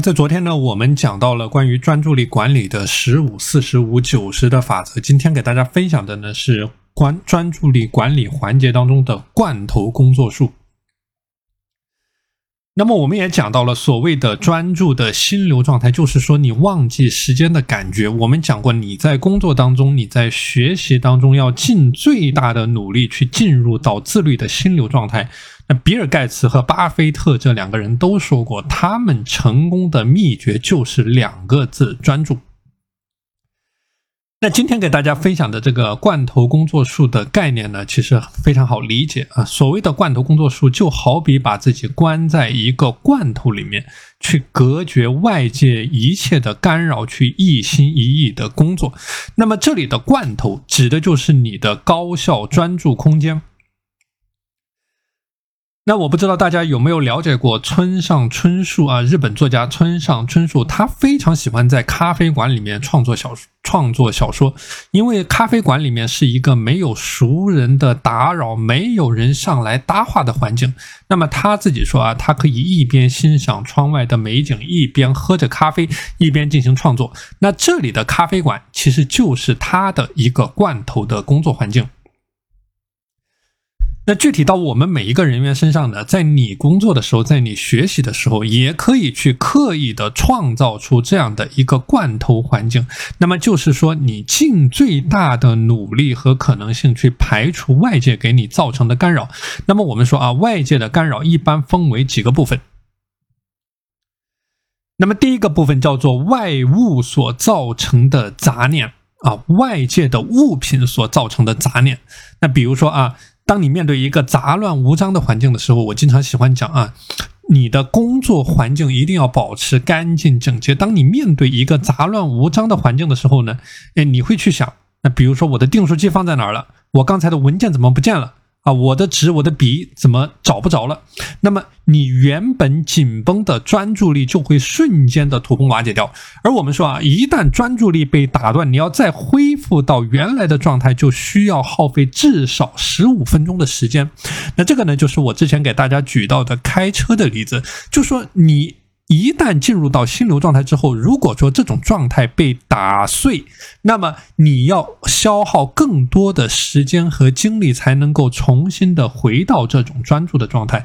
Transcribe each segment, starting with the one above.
在昨天呢，我们讲到了关于专注力管理的十五、四十五、九十的法则。今天给大家分享的呢是关专注力管理环节当中的罐头工作术。那么我们也讲到了所谓的专注的心流状态，就是说你忘记时间的感觉。我们讲过，你在工作当中，你在学习当中，要尽最大的努力去进入到自律的心流状态。那比尔盖茨和巴菲特这两个人都说过，他们成功的秘诀就是两个字：专注。那今天给大家分享的这个罐头工作术的概念呢，其实非常好理解啊。所谓的罐头工作术，就好比把自己关在一个罐头里面，去隔绝外界一切的干扰，去一心一意的工作。那么这里的罐头指的就是你的高效专注空间。那我不知道大家有没有了解过村上春树啊？日本作家村上春树，他非常喜欢在咖啡馆里面创作小创作小说，因为咖啡馆里面是一个没有熟人的打扰，没有人上来搭话的环境。那么他自己说啊，他可以一边欣赏窗外的美景，一边喝着咖啡，一边进行创作。那这里的咖啡馆其实就是他的一个罐头的工作环境。那具体到我们每一个人员身上呢，在你工作的时候，在你学习的时候，也可以去刻意的创造出这样的一个罐头环境。那么就是说，你尽最大的努力和可能性去排除外界给你造成的干扰。那么我们说啊，外界的干扰一般分为几个部分。那么第一个部分叫做外物所造成的杂念啊，外界的物品所造成的杂念。那比如说啊。当你面对一个杂乱无章的环境的时候，我经常喜欢讲啊，你的工作环境一定要保持干净整洁。当你面对一个杂乱无章的环境的时候呢，哎，你会去想，那比如说我的订书机放在哪儿了？我刚才的文件怎么不见了？啊，我的纸，我的笔怎么找不着了？那么你原本紧绷的专注力就会瞬间的土崩瓦解掉。而我们说啊，一旦专注力被打断，你要再恢复到原来的状态，就需要耗费至少十五分钟的时间。那这个呢，就是我之前给大家举到的开车的例子，就说你。一旦进入到心流状态之后，如果说这种状态被打碎，那么你要消耗更多的时间和精力，才能够重新的回到这种专注的状态。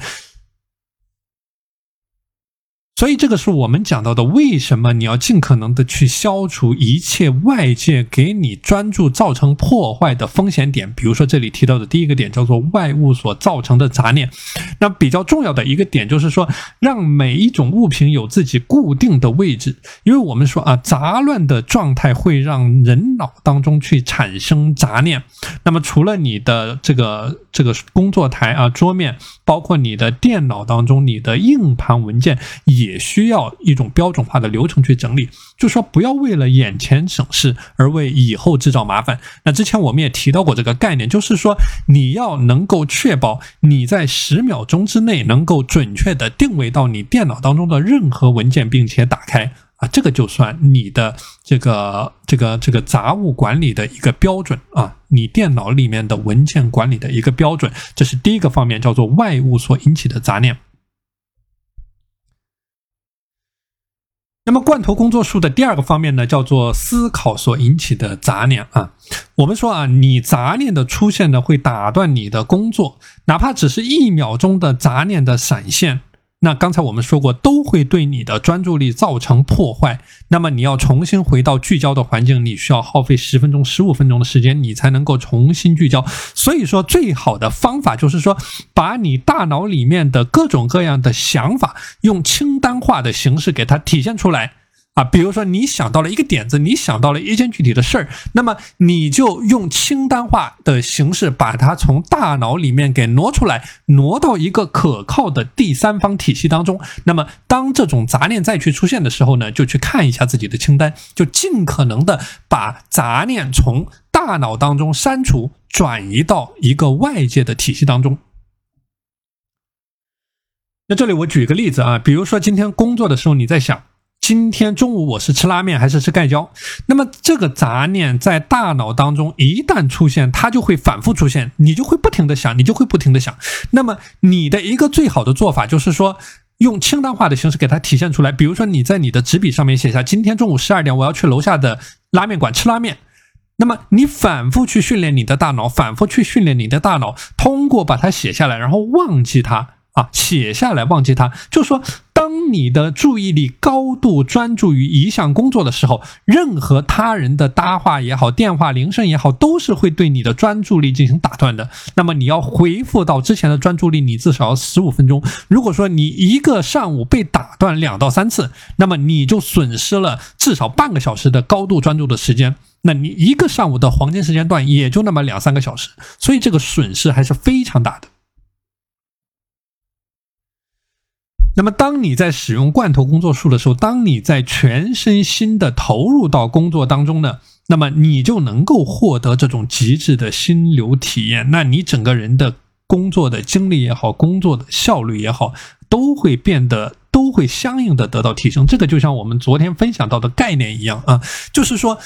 所以，这个是我们讲到的，为什么你要尽可能的去消除一切外界给你专注造成破坏的风险点。比如说，这里提到的第一个点叫做外物所造成的杂念。那比较重要的一个点就是说，让每一种物品有自己固定的位置。因为我们说啊，杂乱的状态会让人脑当中去产生杂念。那么，除了你的这个这个工作台啊、桌面，包括你的电脑当中，你的硬盘文件以。也需要一种标准化的流程去整理，就说不要为了眼前省事而为以后制造麻烦。那之前我们也提到过这个概念，就是说你要能够确保你在十秒钟之内能够准确的定位到你电脑当中的任何文件，并且打开啊，这个就算你的这个这个这个杂物管理的一个标准啊，你电脑里面的文件管理的一个标准，这是第一个方面，叫做外物所引起的杂念。那么，罐头工作术的第二个方面呢，叫做思考所引起的杂念啊。我们说啊，你杂念的出现呢，会打断你的工作，哪怕只是一秒钟的杂念的闪现。那刚才我们说过，都会对你的专注力造成破坏。那么你要重新回到聚焦的环境，你需要耗费十分钟、十五分钟的时间，你才能够重新聚焦。所以说，最好的方法就是说，把你大脑里面的各种各样的想法，用清单化的形式给它体现出来。啊，比如说你想到了一个点子，你想到了一件具体的事儿，那么你就用清单化的形式把它从大脑里面给挪出来，挪到一个可靠的第三方体系当中。那么当这种杂念再去出现的时候呢，就去看一下自己的清单，就尽可能的把杂念从大脑当中删除，转移到一个外界的体系当中。那这里我举个例子啊，比如说今天工作的时候你在想。今天中午我是吃拉面还是吃盖浇？那么这个杂念在大脑当中一旦出现，它就会反复出现，你就会不停的想，你就会不停的想。那么你的一个最好的做法就是说，用清单化的形式给它体现出来。比如说，你在你的纸笔上面写下：今天中午十二点，我要去楼下的拉面馆吃拉面。那么，你反复去训练你的大脑，反复去训练你的大脑，通过把它写下来，然后忘记它。啊，写下来，忘记它。就说，当你的注意力高度专注于一项工作的时候，任何他人的搭话也好，电话铃声也好，都是会对你的专注力进行打断的。那么，你要恢复到之前的专注力，你至少要十五分钟。如果说你一个上午被打断两到三次，那么你就损失了至少半个小时的高度专注的时间。那你一个上午的黄金时间段也就那么两三个小时，所以这个损失还是非常大的。那么，当你在使用罐头工作术的时候，当你在全身心的投入到工作当中呢，那么你就能够获得这种极致的心流体验。那你整个人的工作的精力也好，工作的效率也好，都会变得都会相应的得到提升。这个就像我们昨天分享到的概念一样啊，就是说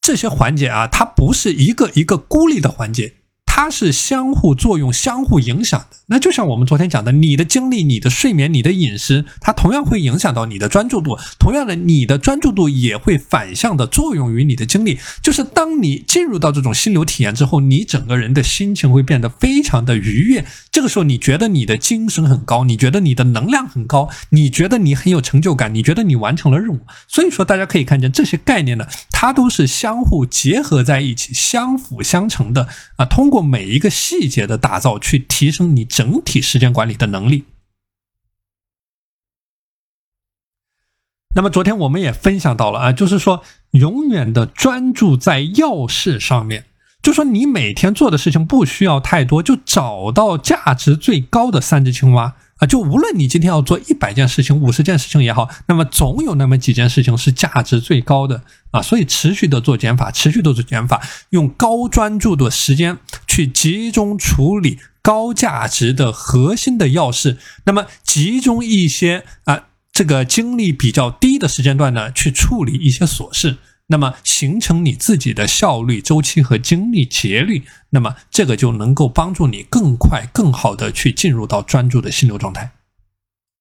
这些环节啊，它不是一个一个孤立的环节。它是相互作用、相互影响的。那就像我们昨天讲的，你的精力、你的睡眠、你的饮食，它同样会影响到你的专注度。同样的，你的专注度也会反向的作用于你的精力。就是当你进入到这种心流体验之后，你整个人的心情会变得非常的愉悦。这个时候，你觉得你的精神很高，你觉得你的能量很高，你觉得你很有成就感，你觉得你完成了任务。所以说，大家可以看见这些概念呢，它都是相互结合在一起、相辅相成的啊。通过每一个细节的打造，去提升你整体时间管理的能力。那么昨天我们也分享到了啊，就是说永远的专注在要事上面，就说你每天做的事情不需要太多，就找到价值最高的三只青蛙。啊，就无论你今天要做一百件事情、五十件事情也好，那么总有那么几件事情是价值最高的啊，所以持续的做减法，持续的做减法，用高专注的时间去集中处理高价值的核心的要事，那么集中一些啊这个精力比较低的时间段呢，去处理一些琐事。那么形成你自己的效率周期和精力节律，那么这个就能够帮助你更快、更好的去进入到专注的心流状态。